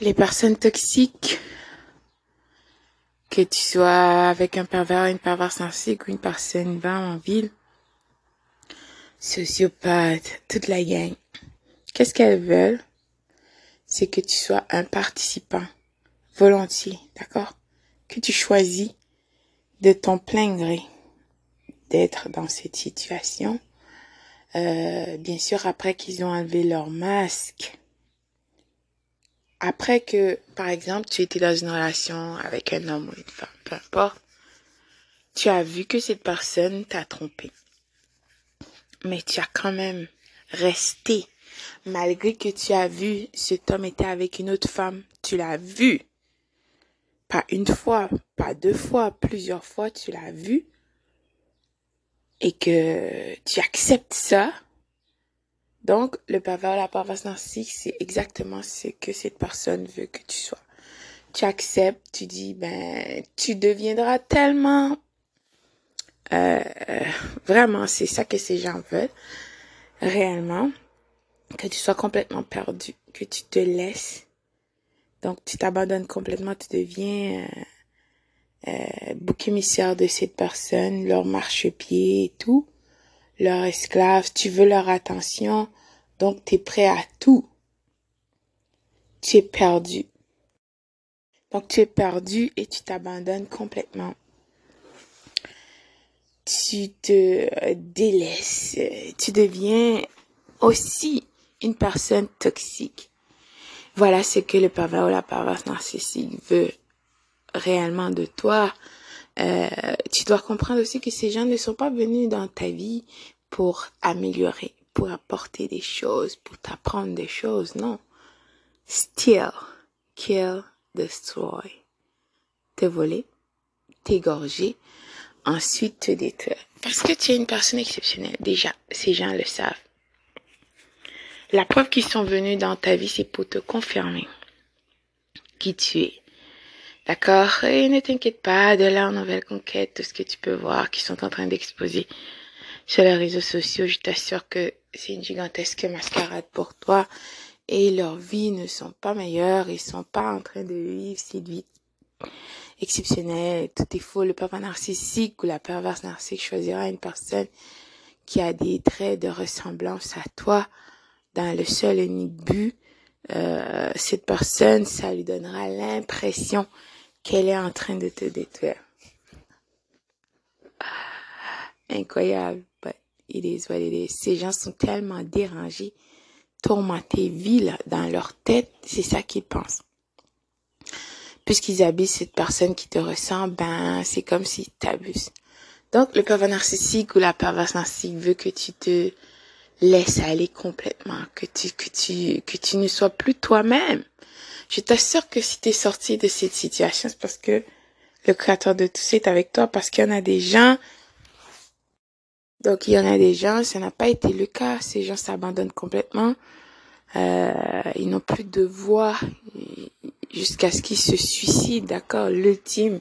les personnes toxiques, que tu sois avec un pervers, une perverse ou une personne vraiment ville, sociopathe, toute la gang. Qu'est-ce qu'elles veulent? C'est que tu sois un participant volontiers, d'accord? Que tu choisis de ton plein gré d'être dans cette situation. Euh, bien sûr, après qu'ils ont enlevé leur masque, après que, par exemple, tu étais dans une relation avec un homme ou une femme, peu importe, tu as vu que cette personne t'a trompé. Mais tu as quand même resté, malgré que tu as vu cet homme était avec une autre femme, tu l'as vu. Pas une fois, pas deux fois, plusieurs fois, tu l'as vu. Et que tu acceptes ça, donc, le pervers, la perverse narcissique, c'est exactement ce que cette personne veut que tu sois. Tu acceptes, tu dis, ben, tu deviendras tellement, euh, vraiment, c'est ça que ces gens veulent, réellement, que tu sois complètement perdu, que tu te laisses. Donc, tu t'abandonnes complètement, tu deviens euh, euh, bouc émissaire de cette personne, leur marchepied et tout leur esclave, tu veux leur attention, donc tu es prêt à tout. Tu es perdu. Donc tu es perdu et tu t'abandonnes complètement. Tu te délaisses. Tu deviens aussi une personne toxique. Voilà ce que le pervers ou la perverse narcissique veut réellement de toi. Euh, tu dois comprendre aussi que ces gens ne sont pas venus dans ta vie pour améliorer, pour apporter des choses, pour t'apprendre des choses, non. Steal, kill, destroy. Te voler, t'égorger, ensuite te détruire. Parce que tu es une personne exceptionnelle. Déjà, ces gens le savent. La preuve qu'ils sont venus dans ta vie, c'est pour te confirmer qui tu es. D'accord Et ne t'inquiète pas de leur nouvelle conquête, tout ce que tu peux voir qu'ils sont en train d'exposer sur les réseaux sociaux. Je t'assure que c'est une gigantesque mascarade pour toi et leurs vies ne sont pas meilleures. Ils sont pas en train de vivre cette vie exceptionnelle. Tout est faux. Le papa narcissique ou la perverse narcissique choisira une personne qui a des traits de ressemblance à toi dans le seul et unique but. Euh, cette personne, ça lui donnera l'impression qu'elle est en train de te détruire. Incroyable, but it is what. Ces gens sont tellement dérangés, tourmentés, vils dans leur tête, c'est ça qu'ils pensent. Puisqu'ils habitent cette personne qui te ressemble, ben, c'est comme si t'abuses. Donc, le pervers narcissique ou la perverse narcissique veut que tu te laisses aller complètement, que tu, que tu, que tu ne sois plus toi-même. Je t'assure que si tu es sorti de cette situation, c'est parce que le créateur de tout ça est avec toi, parce qu'il y en a des gens, donc il y en a des gens, ça n'a pas été le cas, ces gens s'abandonnent complètement, euh, ils n'ont plus de voix jusqu'à ce qu'ils se suicident, d'accord, l'ultime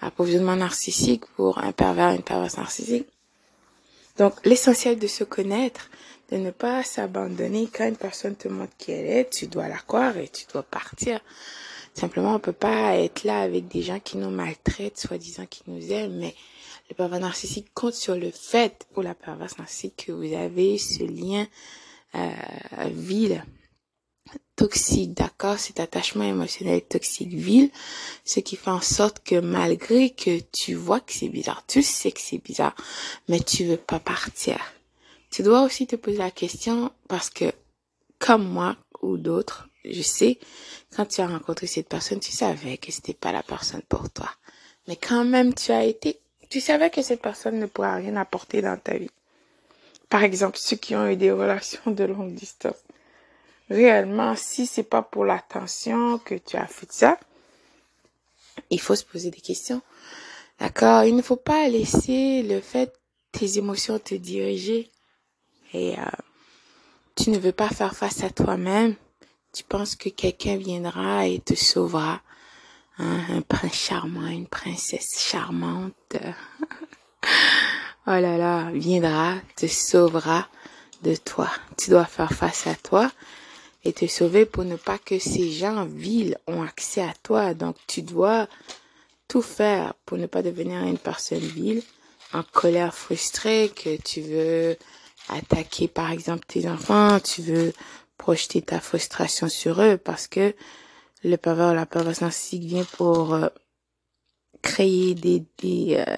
approvisionnement narcissique pour un pervers, une perverse narcissique. Donc l'essentiel de se connaître, de ne pas s'abandonner quand une personne te montre qui elle est, tu dois la croire et tu dois partir. Simplement, on peut pas être là avec des gens qui nous maltraitent, soi-disant qui nous aiment, mais le pervers narcissique compte sur le fait, ou la perverse narcissique, que vous avez ce lien euh, vil, toxique, d'accord, cet attachement émotionnel toxique vil, ce qui fait en sorte que malgré que tu vois que c'est bizarre, tu sais que c'est bizarre, mais tu veux pas partir tu dois aussi te poser la question parce que, comme moi ou d'autres, je sais, quand tu as rencontré cette personne, tu savais que c'était pas la personne pour toi. Mais quand même, tu as été, tu savais que cette personne ne pourra rien apporter dans ta vie. Par exemple, ceux qui ont eu des relations de longue distance. Réellement, si c'est pas pour l'attention que tu as fait ça, il faut se poser des questions. D'accord? Il ne faut pas laisser le fait tes émotions te diriger et euh, tu ne veux pas faire face à toi-même, tu penses que quelqu'un viendra et te sauvera. Hein, un prince charmant, une princesse charmante. oh là là, viendra, te sauvera de toi. Tu dois faire face à toi. et te sauver pour ne pas que ces gens vils ont accès à toi. Donc tu dois tout faire pour ne pas devenir une personne vile, en colère, frustrée, que tu veux attaquer par exemple tes enfants, tu veux projeter ta frustration sur eux parce que le pervers, la perverse narcissique vient pour euh, créer des des euh,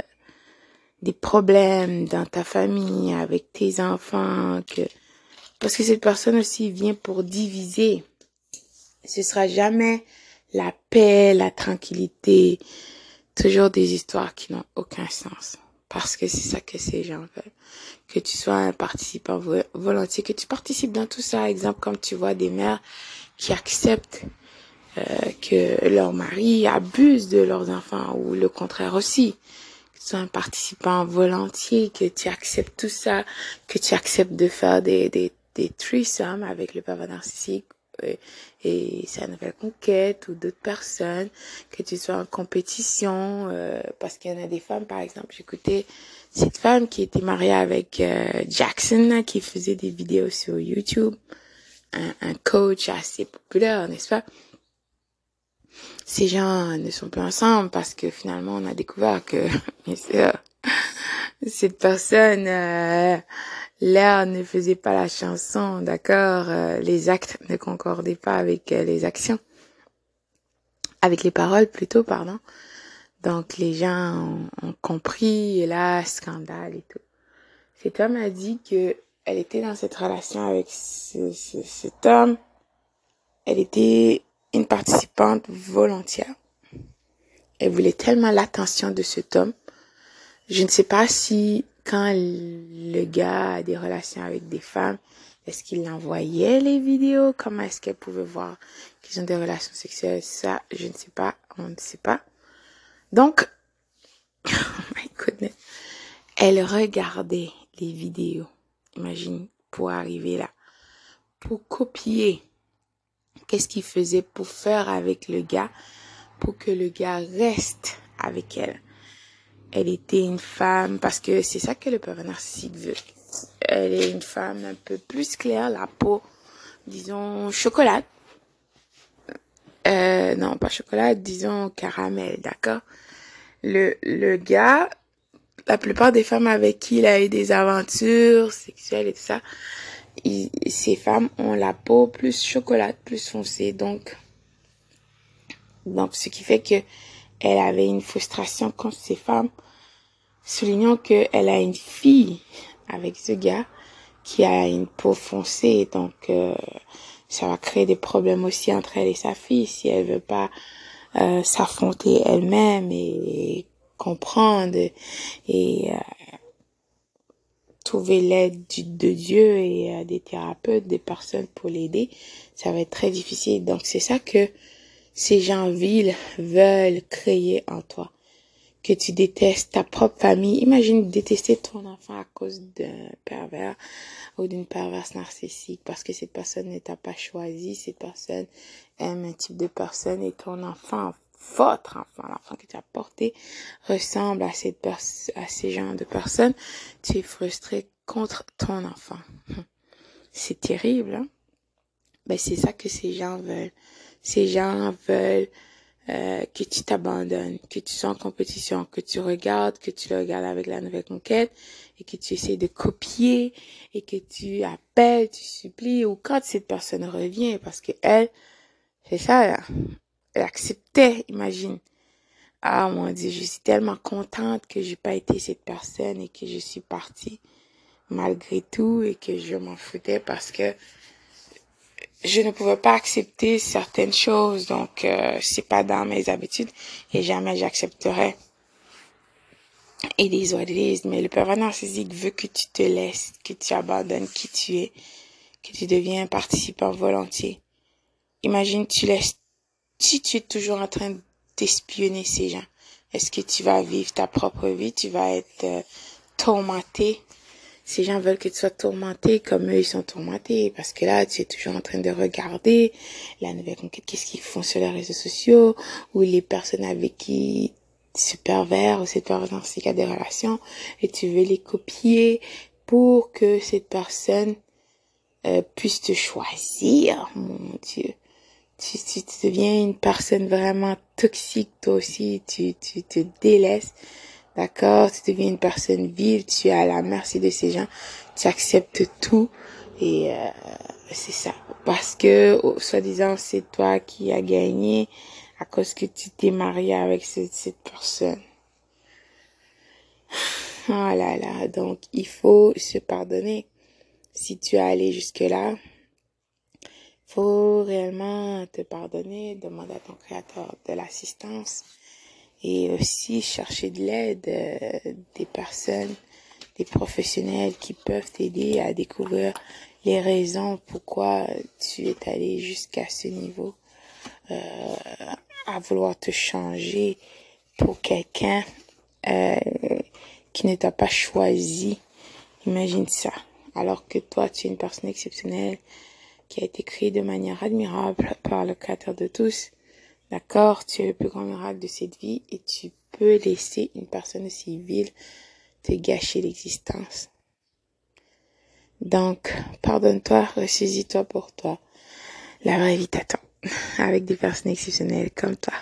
des problèmes dans ta famille avec tes enfants que parce que cette personne aussi vient pour diviser. Ce sera jamais la paix, la tranquillité, toujours des histoires qui n'ont aucun sens. Parce que c'est ça que ces gens veulent. Que tu sois un participant volontiers, que tu participes dans tout ça. Exemple, comme tu vois des mères qui acceptent euh, que leur mari abuse de leurs enfants ou le contraire aussi. Que tu sois un participant volontiers, que tu acceptes tout ça, que tu acceptes de faire des, des, des threesomes avec le papa narcissique euh, et sa nouvelle conquête ou d'autres personnes, que tu sois en compétition, euh, parce qu'il y en a des femmes, par exemple, j'écoutais cette femme qui était mariée avec euh, Jackson, qui faisait des vidéos sur YouTube, un, un coach assez populaire, n'est-ce pas? Ces gens ne sont plus ensemble parce que finalement on a découvert que, cette personne l'air ne faisait pas la chanson, d'accord euh, Les actes ne concordaient pas avec euh, les actions. Avec les paroles plutôt, pardon. Donc les gens ont, compris, et là, scandale et tout. Cet homme a dit que elle était dans cette relation avec ce, cet homme. Elle était une participante volontaire. Elle voulait tellement l'attention de cet homme. Je ne sais pas si quand le gars a des relations avec des femmes, est-ce qu'il envoyait les vidéos? Comment est-ce qu'elle pouvait voir qu'ils ont des relations sexuelles? Ça, je ne sais pas. On ne sait pas. Donc, oh my goodness. Elle regardait les vidéos. Imagine, pour arriver là. Pour copier. Qu'est-ce qu'il faisait pour faire avec le gars? Pour que le gars reste avec elle? Elle était une femme, parce que c'est ça que le pervers narcissique veut. Elle est une femme un peu plus claire, la peau, disons, chocolat. Euh, non, pas chocolat, disons caramel, d'accord? Le, le gars, la plupart des femmes avec qui il a eu des aventures sexuelles et tout ça, ces femmes ont la peau plus chocolat, plus foncée, donc, donc ce qui fait que elle avait une frustration contre ces femmes soulignant qu'elle a une fille avec ce gars qui a une peau foncée, donc euh, ça va créer des problèmes aussi entre elle et sa fille si elle veut pas euh, s'affronter elle-même et, comprendre et euh, trouver l'aide de Dieu et des thérapeutes, des personnes pour l'aider, ça va être très difficile. Donc c'est ça que ces gens vils veulent créer en toi que tu détestes ta propre famille. Imagine détester ton enfant à cause d'un pervers ou d'une perverse narcissique parce que cette personne ne t'a pas choisi, cette personne aime un type de personne et ton enfant, votre enfant, l'enfant que tu as porté, ressemble à cette à ces genres de personnes. Tu es frustré contre ton enfant. C'est terrible, hein? Ben, c'est ça que ces gens veulent. Ces gens veulent euh, que tu t'abandonnes, que tu sois en compétition, que tu regardes, que tu le regardes avec la nouvelle conquête et que tu essaies de copier et que tu appelles, tu supplies ou quand cette personne revient parce que elle, c'est ça, là, elle acceptait, imagine. Ah mon Dieu, je suis tellement contente que j'ai pas été cette personne et que je suis partie malgré tout et que je m'en foutais parce que je ne pouvais pas accepter certaines choses, donc euh, c'est pas dans mes habitudes et jamais j'accepterai. Et is mais le pervers narcissique veut que tu te laisses, que tu abandonnes qui tu es, que tu deviens un participant volontiers. Imagine, tu laisses, si tu es toujours en train d'espionner ces gens, est-ce que tu vas vivre ta propre vie, tu vas être euh, tourmenté? Ces gens veulent que tu sois tourmenté comme eux, ils sont tourmentés. Parce que là, tu es toujours en train de regarder la nouvelle conquête, qu'est-ce qu'ils font sur les réseaux sociaux, ou les personnes avec qui ce pervers ou cette personne a des relations, et tu veux les copier pour que cette personne euh, puisse te choisir, mon Dieu. Tu, tu, tu, deviens une personne vraiment toxique, toi aussi, tu, tu te délaisses, d'accord Tu deviens une personne vive, tu es à la merci de ces gens, tu acceptes tout, et euh, c'est ça. Parce que, soi-disant, c'est toi qui as gagné à cause que tu t'es marié avec cette, personne. Oh là là, donc il faut se pardonner. Si tu es allé jusque-là, faut réellement te pardonner, demander à ton créateur de l'assistance et aussi chercher de l'aide euh, des personnes, des professionnels qui peuvent t'aider à découvrir les raisons pourquoi tu es allé jusqu'à ce niveau, euh, à vouloir te changer pour quelqu'un euh, qui ne t'a pas choisi. Imagine ça. Alors que toi, tu es une personne exceptionnelle qui a été créée de manière admirable par le Créateur de tous. D'accord Tu es le plus grand miracle de cette vie et tu peux laisser une personne civile te gâcher l'existence. Donc, pardonne-toi, ressaisis-toi pour toi. La vraie vie t'attend avec des personnes exceptionnelles comme toi.